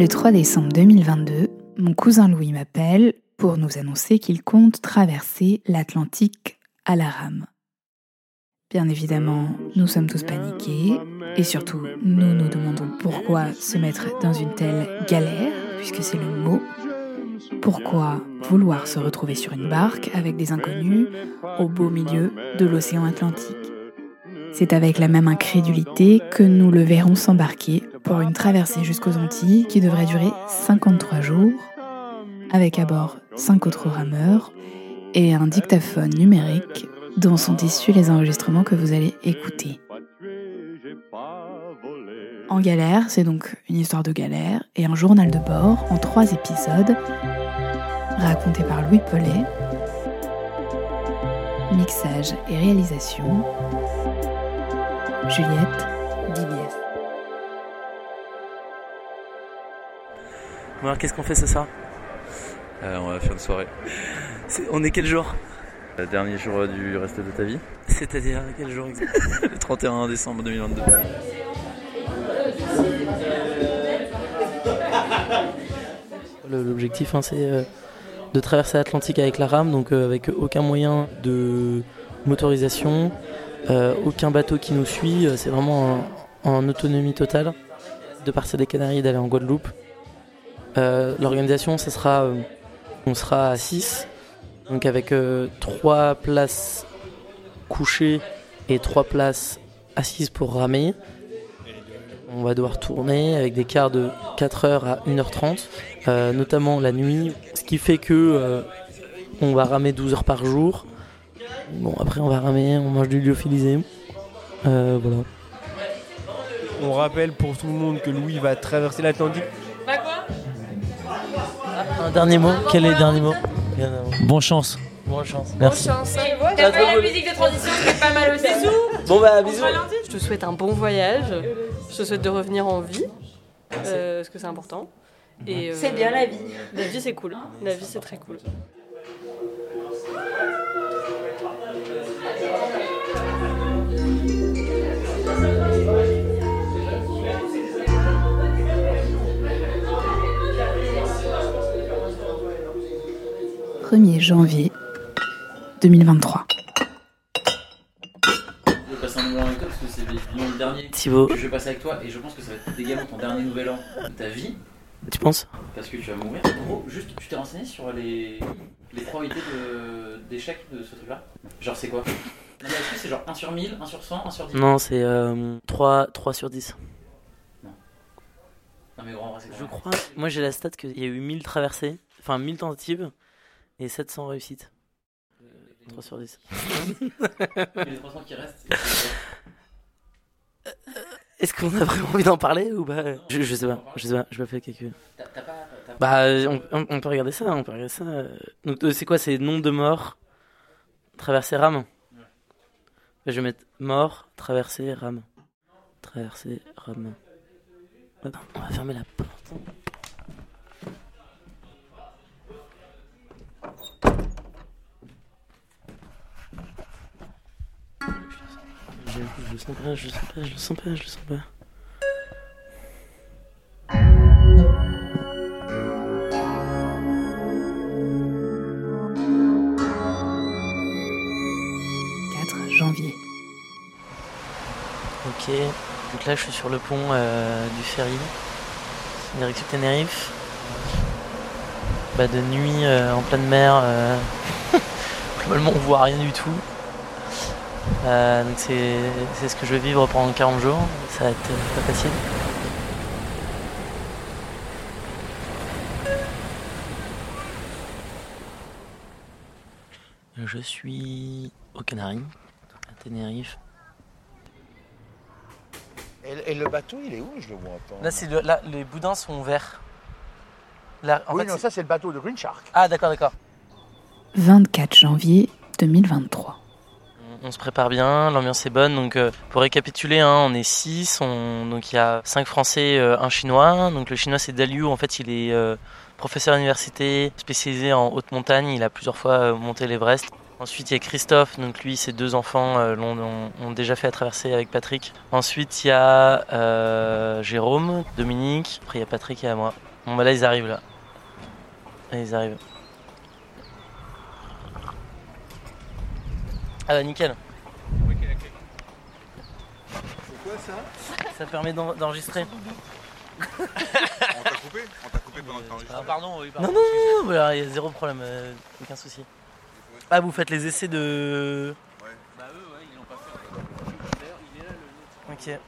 Le 3 décembre 2022, mon cousin Louis m'appelle pour nous annoncer qu'il compte traverser l'Atlantique à la rame. Bien évidemment, nous sommes tous paniqués et surtout, nous nous demandons pourquoi se mettre dans une telle galère, puisque c'est le mot. Pourquoi vouloir se retrouver sur une barque avec des inconnus au beau milieu de l'océan Atlantique C'est avec la même incrédulité que nous le verrons s'embarquer pour une traversée jusqu'aux Antilles qui devrait durer 53 jours, avec à bord 5 autres rameurs et un dictaphone numérique dont sont issus les enregistrements que vous allez écouter. En galère, c'est donc une histoire de galère et un journal de bord en trois épisodes, raconté par Louis Paulet. Mixage et réalisation, Juliette. Bon alors qu'est-ce qu'on fait ce soir? Euh, on va faire une soirée. C'est- On est quel jour? Le dernier jour du reste de ta vie? C'est-à-dire quel jour exact? Le 31 décembre 2022. L'objectif, hein, c'est euh, de traverser l'Atlantique avec la rame, donc euh, avec aucun moyen de motorisation, euh, aucun bateau qui nous suit. C'est vraiment en, autonomie totale de partir des Canaries et d'aller en Guadeloupe. L'organisation, ça sera, on sera à 6, donc avec 3 places couchées et 3 places assises pour ramer. On va devoir tourner avec des quarts de 4h à 1h30, euh, notamment la nuit, ce qui fait que euh, on va ramer 12 heures par jour. Bon, après on va ramer, on mange du lyophilisé. Euh, voilà. On rappelle pour tout le monde que Louis va traverser l'Atlantique. Un dernier mot, quel est le dernier mot? Bonne chance. Bonne chance. Bonne Merci. chance. Ah, T'as la musique de transition qui est pas mal aussi. Bon bah bisous. Je te souhaite un bon voyage. Je te souhaite de revenir en vie. euh, parce que c'est important. Et, euh, C'est bien la vie. La vie c'est cool. La vie c'est très cool. « 1er janvier 2023. Dernier. Thibaut. Je vais passer avec toi et je pense que ça va être également ton dernier nouvel an de ta vie Tu penses? Parce que tu vas mourir. En gros, juste, tu t'es renseigné sur les, les probabilités d'échec de, ce truc-là? Genre, c'est quoi? Non, mais Est-ce que c'est genre 1 sur 1000, 1 sur 100, 1 sur 10 Non, c'est euh, 3, 3 sur 10. Non, mais gros, en vrai, c'est Je crois. Moi j'ai la stat qu'il y a eu 1000 traversées, enfin 1000 tentatives et 700 réussites. 3 sur 10. Et les 300 qui restent, Est-ce qu'on a vraiment envie d'en parler ou pas? Je, je sais pas, je sais pas, je pas. t'as- Bah, on, peut regarder ça, on peut regarder ça. Donc, euh, c'est quoi C'est nombre de morts, traversée rame? Je vais mettre mort, traversée rame. Traversée rame. On va fermer la porte. Je, le sens pas, je le sens pas, je le sens pas, je le sens pas. janvier. Ok, donc là je suis sur le pont euh, du ferry, direction Tenerife. Bah, de nuit euh, en pleine mer, euh, globalement on voit rien du tout. Euh, donc c'est c'est ce que je vais vivre pendant 40 jours, ça va être euh, pas facile. Je suis aux Canaries, à Tenerife. Et, et le bateau, il est où? Je le vois pas. Là, c'est le- là, les boudins sont verts. Là, en oui, fait, non, c'est- ça c'est le bateau de Green Shark. Ah, d'accord, d'accord. 24 janvier 2023. On- se prépare bien, l'ambiance est bonne. Donc, euh, pour récapituler, hein, on est 6. donc, il y a 5 Français, euh, un Chinois. Donc, le Chinois, c'est Daliu. En fait, il est euh, professeur à l'université, spécialisé en haute montagne. Il a plusieurs fois euh, monté l'Everest. Ensuite, il y a Christophe, donc lui, ses deux enfants l'ont- ont, ont déjà fait la traversée avec Patrick. Ensuite, il y a Jérôme, Dominique, après il y a Patrick et à moi. Bon, bah là, ils arrivent là. Là, ils arrivent. Ah bah nickel. C'est quoi ça Ça permet d'en- d'enregistrer. On t'a coupé? On t'a coupé pendant que t'enregistrais Ah, pardon, oui, Non, non, non, non, voilà, il y a zéro problème, euh, aucun souci. Ah, vous faites les essais de. Bah, eux, ouais, ils l'ont pas fait. D'ailleurs, il est là le. Ok.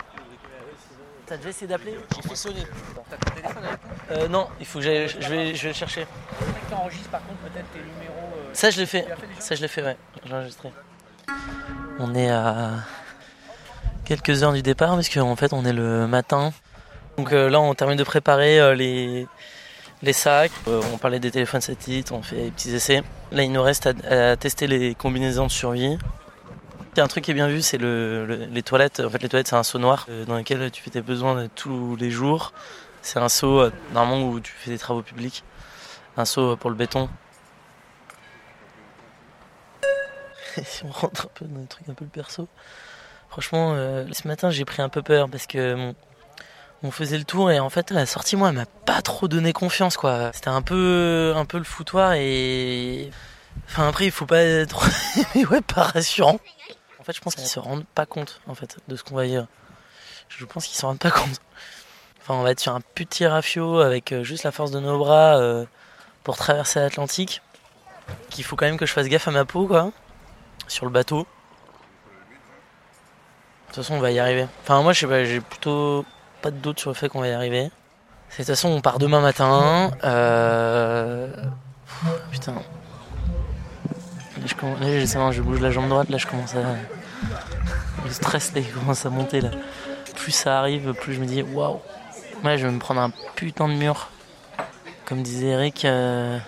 T'as déjà essayé d'appeler? J'ai fait sonner. T'as ton téléphone avec toi? Euh, non, il faut que j'aille. Je vais, je vais le chercher. Le mec t'enregistre par contre peut-être tes numéros. euh, Ça, je l'ai fait. Tu l'as fait déjà? Ça, je l'ai fait, ouais. J'ai enregistré. On est à quelques heures du départ parce qu'en fait, on est le matin. Donc euh, là, on termine de préparer euh, les, sacs. Euh, on parlait des téléphones satellites, on fait des petits essais. Là, il nous reste à, tester les combinaisons de survie. Il y a un truc qui est bien vu, c'est le, le- les toilettes. En fait, les toilettes, c'est un seau noir dans lequel tu fais tes besoins tous les jours. C'est un seau, normalement, où tu fais des travaux publics. Un seau pour le béton. si on rentre un peu dans des trucs un peu perso. Franchement, euh, ce matin, j'ai pris un peu peur parce que on faisait le tour et en fait, la sortie, moi, elle m'a pas trop donné confiance, quoi. C'était un peu, un peu le foutoir et. Enfin, après, il faut pas être. Mais ouais, pas rassurant. En fait, je pense qu'ils se rendent pas compte, en fait, de ce qu'on va dire. Je pense qu'ils se rendent pas compte. Enfin, on va être sur un petit rafio avec euh, juste la force de nos bras euh, pour traverser l'Atlantique. Qu'il faut quand même que je fasse gaffe à ma peau, quoi sur le bateau. De toute façon, on va y arriver. Enfin, moi, je sais pas, j'ai plutôt pas de doute sur le fait qu'on va y arriver. De toute façon, on part demain matin. Euh... Putain. Là, je, commence... là, je bouge la jambe droite, là, je commence à. Le stress, il commence à monter, là. Plus ça arrive, plus je me dis, waouh. Là, je vais me prendre un putain de mur. Comme disait Eric, euh,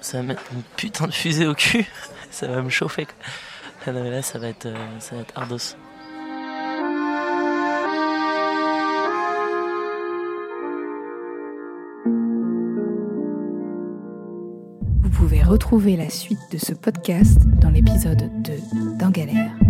ça va mettre une putain de fusée au cul. Ça va me chauffer. Ah là, ça va être, euh, ça va être ardos. Vous pouvez retrouver la suite de ce podcast dans l'épisode 2 d'En Galère.